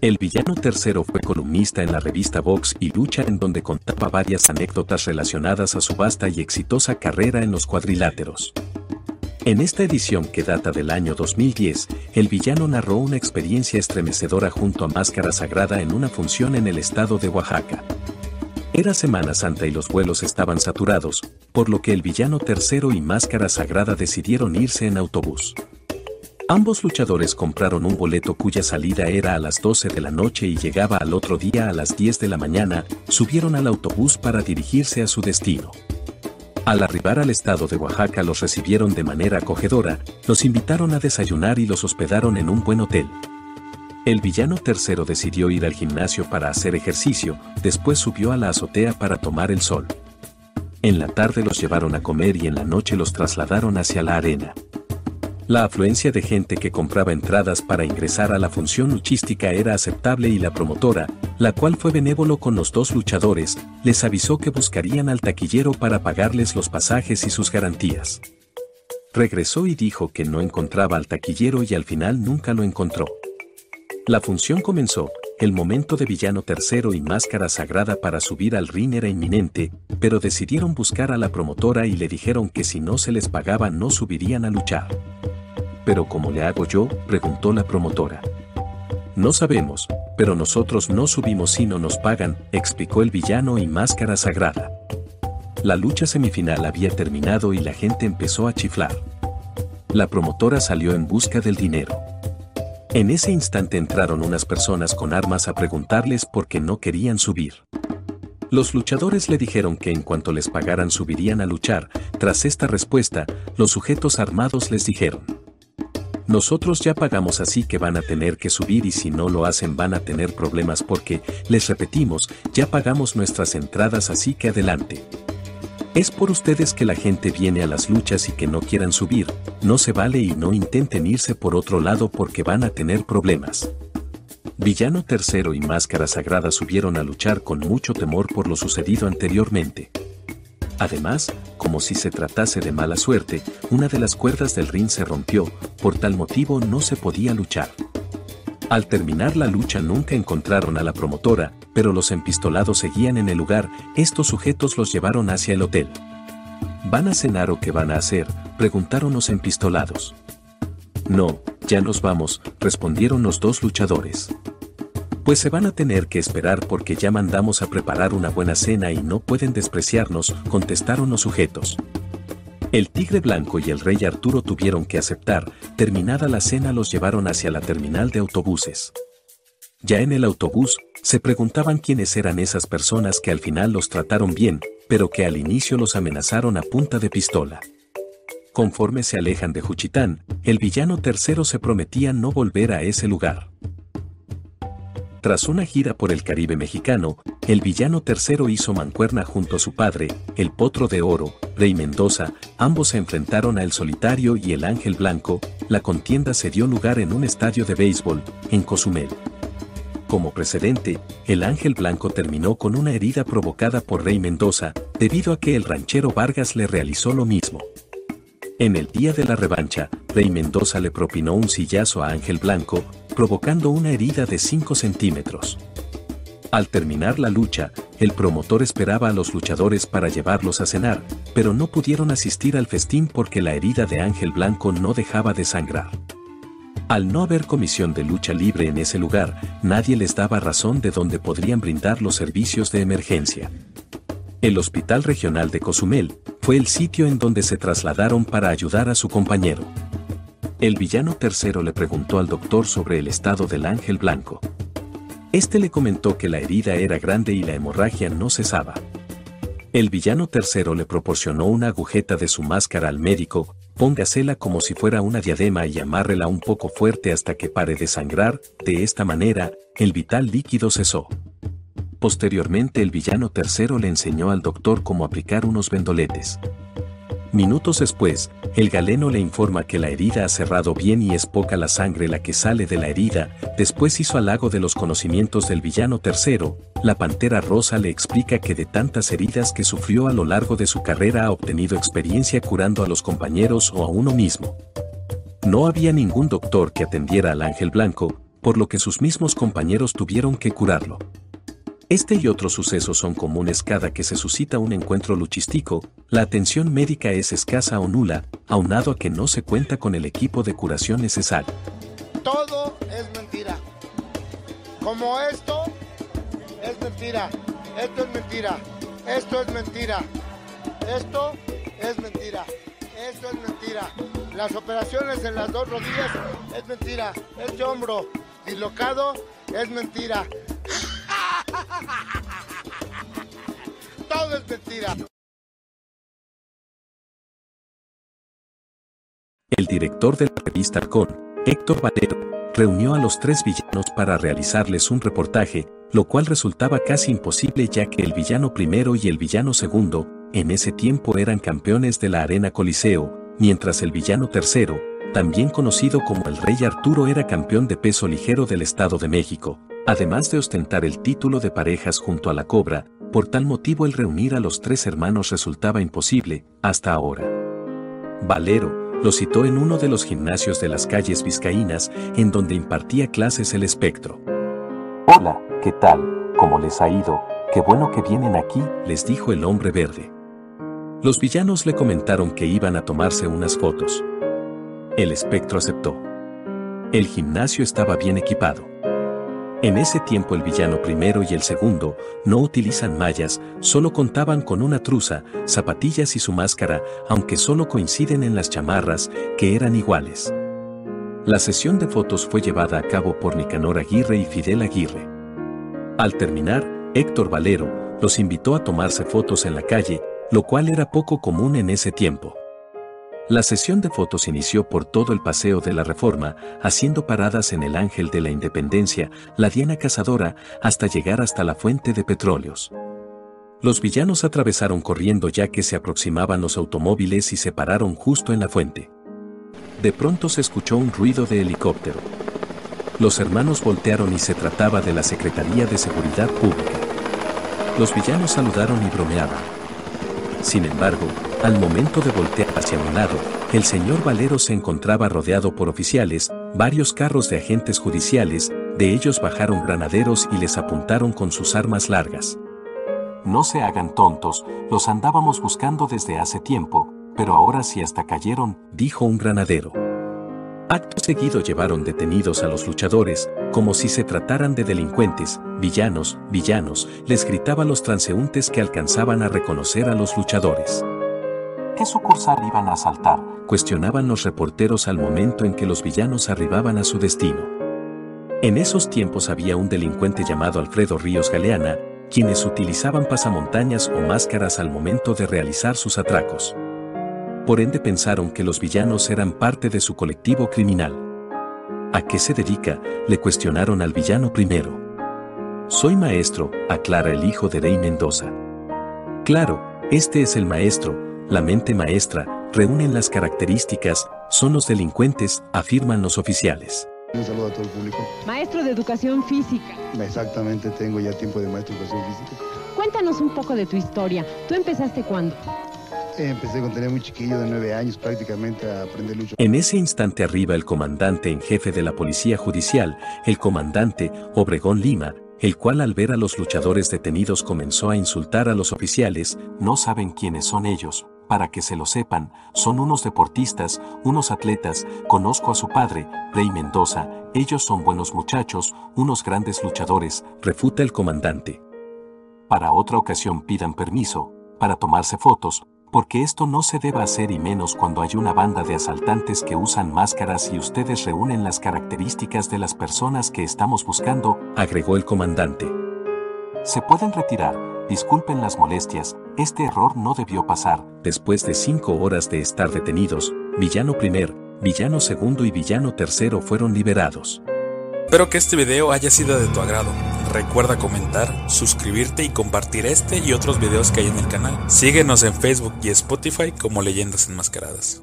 El villano tercero fue columnista en la revista Vox y Lucha en donde contaba varias anécdotas relacionadas a su vasta y exitosa carrera en los cuadriláteros. En esta edición que data del año 2010, el villano narró una experiencia estremecedora junto a Máscara Sagrada en una función en el estado de Oaxaca. Era Semana Santa y los vuelos estaban saturados, por lo que el villano tercero y Máscara Sagrada decidieron irse en autobús. Ambos luchadores compraron un boleto cuya salida era a las 12 de la noche y llegaba al otro día a las 10 de la mañana, subieron al autobús para dirigirse a su destino. Al arribar al estado de Oaxaca los recibieron de manera acogedora, los invitaron a desayunar y los hospedaron en un buen hotel. El villano tercero decidió ir al gimnasio para hacer ejercicio, después subió a la azotea para tomar el sol. En la tarde los llevaron a comer y en la noche los trasladaron hacia la arena. La afluencia de gente que compraba entradas para ingresar a la función luchística era aceptable y la promotora, la cual fue benévolo con los dos luchadores, les avisó que buscarían al taquillero para pagarles los pasajes y sus garantías. Regresó y dijo que no encontraba al taquillero y al final nunca lo encontró. La función comenzó, el momento de villano tercero y máscara sagrada para subir al ring era inminente, pero decidieron buscar a la promotora y le dijeron que si no se les pagaba no subirían a luchar. ¿Pero cómo le hago yo? preguntó la promotora. No sabemos, pero nosotros no subimos si no nos pagan, explicó el villano y máscara sagrada. La lucha semifinal había terminado y la gente empezó a chiflar. La promotora salió en busca del dinero. En ese instante entraron unas personas con armas a preguntarles por qué no querían subir. Los luchadores le dijeron que en cuanto les pagaran subirían a luchar. Tras esta respuesta, los sujetos armados les dijeron, nosotros ya pagamos así que van a tener que subir y si no lo hacen van a tener problemas porque, les repetimos, ya pagamos nuestras entradas así que adelante. Es por ustedes que la gente viene a las luchas y que no quieran subir, no se vale y no intenten irse por otro lado porque van a tener problemas. Villano Tercero y Máscara Sagrada subieron a luchar con mucho temor por lo sucedido anteriormente. Además, como si se tratase de mala suerte, una de las cuerdas del ring se rompió, por tal motivo no se podía luchar. Al terminar la lucha nunca encontraron a la promotora, pero los empistolados seguían en el lugar, estos sujetos los llevaron hacia el hotel. ¿Van a cenar o qué van a hacer? preguntaron los empistolados. No, ya nos vamos, respondieron los dos luchadores. Pues se van a tener que esperar porque ya mandamos a preparar una buena cena y no pueden despreciarnos, contestaron los sujetos. El tigre blanco y el rey Arturo tuvieron que aceptar, terminada la cena los llevaron hacia la terminal de autobuses. Ya en el autobús, se preguntaban quiénes eran esas personas que al final los trataron bien, pero que al inicio los amenazaron a punta de pistola. Conforme se alejan de Juchitán, el villano tercero se prometía no volver a ese lugar. Tras una gira por el Caribe mexicano, el villano tercero hizo mancuerna junto a su padre, el Potro de Oro, Rey Mendoza, ambos se enfrentaron a El Solitario y el Ángel Blanco, la contienda se dio lugar en un estadio de béisbol, en Cozumel. Como precedente, el Ángel Blanco terminó con una herida provocada por Rey Mendoza, debido a que el ranchero Vargas le realizó lo mismo. En el día de la revancha, Rey Mendoza le propinó un sillazo a Ángel Blanco, provocando una herida de 5 centímetros. Al terminar la lucha, el promotor esperaba a los luchadores para llevarlos a cenar, pero no pudieron asistir al festín porque la herida de Ángel Blanco no dejaba de sangrar. Al no haber comisión de lucha libre en ese lugar, nadie les daba razón de dónde podrían brindar los servicios de emergencia. El Hospital Regional de Cozumel fue el sitio en donde se trasladaron para ayudar a su compañero. El villano tercero le preguntó al doctor sobre el estado del ángel blanco. Este le comentó que la herida era grande y la hemorragia no cesaba. El villano tercero le proporcionó una agujeta de su máscara al médico, póngasela como si fuera una diadema y amárrela un poco fuerte hasta que pare de sangrar, de esta manera, el vital líquido cesó. Posteriormente el villano tercero le enseñó al doctor cómo aplicar unos vendoletes. Minutos después, el galeno le informa que la herida ha cerrado bien y es poca la sangre la que sale de la herida, después hizo halago de los conocimientos del villano tercero, la pantera rosa le explica que de tantas heridas que sufrió a lo largo de su carrera ha obtenido experiencia curando a los compañeros o a uno mismo. No había ningún doctor que atendiera al ángel blanco, por lo que sus mismos compañeros tuvieron que curarlo. Este y otros sucesos son comunes cada que se suscita un encuentro luchístico, la atención médica es escasa o nula, aunado a que no se cuenta con el equipo de curación necesario. Todo es mentira. Como esto es mentira. Esto es mentira. Esto es mentira. Esto es mentira. Esto es mentira. Las operaciones en las dos rodillas es mentira. Este hombro dislocado es mentira. El director de la revista Con, Héctor Valero, reunió a los tres villanos para realizarles un reportaje, lo cual resultaba casi imposible ya que el villano primero y el villano segundo, en ese tiempo eran campeones de la Arena Coliseo, mientras el villano tercero, también conocido como el Rey Arturo era campeón de peso ligero del Estado de México, además de ostentar el título de parejas junto a la Cobra, por tal motivo el reunir a los tres hermanos resultaba imposible, hasta ahora. Valero, lo citó en uno de los gimnasios de las calles vizcaínas, en donde impartía clases el espectro. Hola, ¿qué tal? ¿Cómo les ha ido? Qué bueno que vienen aquí, les dijo el hombre verde. Los villanos le comentaron que iban a tomarse unas fotos. El espectro aceptó. El gimnasio estaba bien equipado. En ese tiempo el villano primero y el segundo no utilizan mallas, solo contaban con una truza, zapatillas y su máscara, aunque solo coinciden en las chamarras, que eran iguales. La sesión de fotos fue llevada a cabo por Nicanor Aguirre y Fidel Aguirre. Al terminar, Héctor Valero los invitó a tomarse fotos en la calle, lo cual era poco común en ese tiempo. La sesión de fotos inició por todo el paseo de la Reforma, haciendo paradas en el Ángel de la Independencia, la Diana Cazadora, hasta llegar hasta la fuente de petróleos. Los villanos atravesaron corriendo ya que se aproximaban los automóviles y se pararon justo en la fuente. De pronto se escuchó un ruido de helicóptero. Los hermanos voltearon y se trataba de la Secretaría de Seguridad Pública. Los villanos saludaron y bromeaban. Sin embargo, al momento de voltear hacia un lado, el señor Valero se encontraba rodeado por oficiales, varios carros de agentes judiciales, de ellos bajaron granaderos y les apuntaron con sus armas largas. No se hagan tontos, los andábamos buscando desde hace tiempo, pero ahora sí hasta cayeron, dijo un granadero. Acto seguido llevaron detenidos a los luchadores, como si se trataran de delincuentes, villanos, villanos, les gritaban los transeúntes que alcanzaban a reconocer a los luchadores. ¿Qué sucursal iban a asaltar? Cuestionaban los reporteros al momento en que los villanos arribaban a su destino. En esos tiempos había un delincuente llamado Alfredo Ríos Galeana, quienes utilizaban pasamontañas o máscaras al momento de realizar sus atracos por ende pensaron que los villanos eran parte de su colectivo criminal. ¿A qué se dedica? Le cuestionaron al villano primero. Soy maestro, aclara el hijo de Rey Mendoza. Claro, este es el maestro, la mente maestra, reúnen las características, son los delincuentes, afirman los oficiales. Un saludo a todo el público. Maestro de educación física. Exactamente, tengo ya tiempo de maestro de educación física. Cuéntanos un poco de tu historia. ¿Tú empezaste cuándo? Empecé con tener muy chiquillo, de nueve años prácticamente, a aprender lucha. En ese instante arriba el comandante en jefe de la Policía Judicial, el comandante Obregón Lima, el cual al ver a los luchadores detenidos comenzó a insultar a los oficiales, no saben quiénes son ellos, para que se lo sepan, son unos deportistas, unos atletas, conozco a su padre, Rey Mendoza, ellos son buenos muchachos, unos grandes luchadores, refuta el comandante. Para otra ocasión pidan permiso, para tomarse fotos, porque esto no se debe hacer y menos cuando hay una banda de asaltantes que usan máscaras y ustedes reúnen las características de las personas que estamos buscando, agregó el comandante. Se pueden retirar, disculpen las molestias, este error no debió pasar. Después de cinco horas de estar detenidos, villano primer, villano segundo y villano tercero fueron liberados. Espero que este video haya sido de tu agrado. Recuerda comentar, suscribirte y compartir este y otros videos que hay en el canal. Síguenos en Facebook y Spotify como Leyendas Enmascaradas.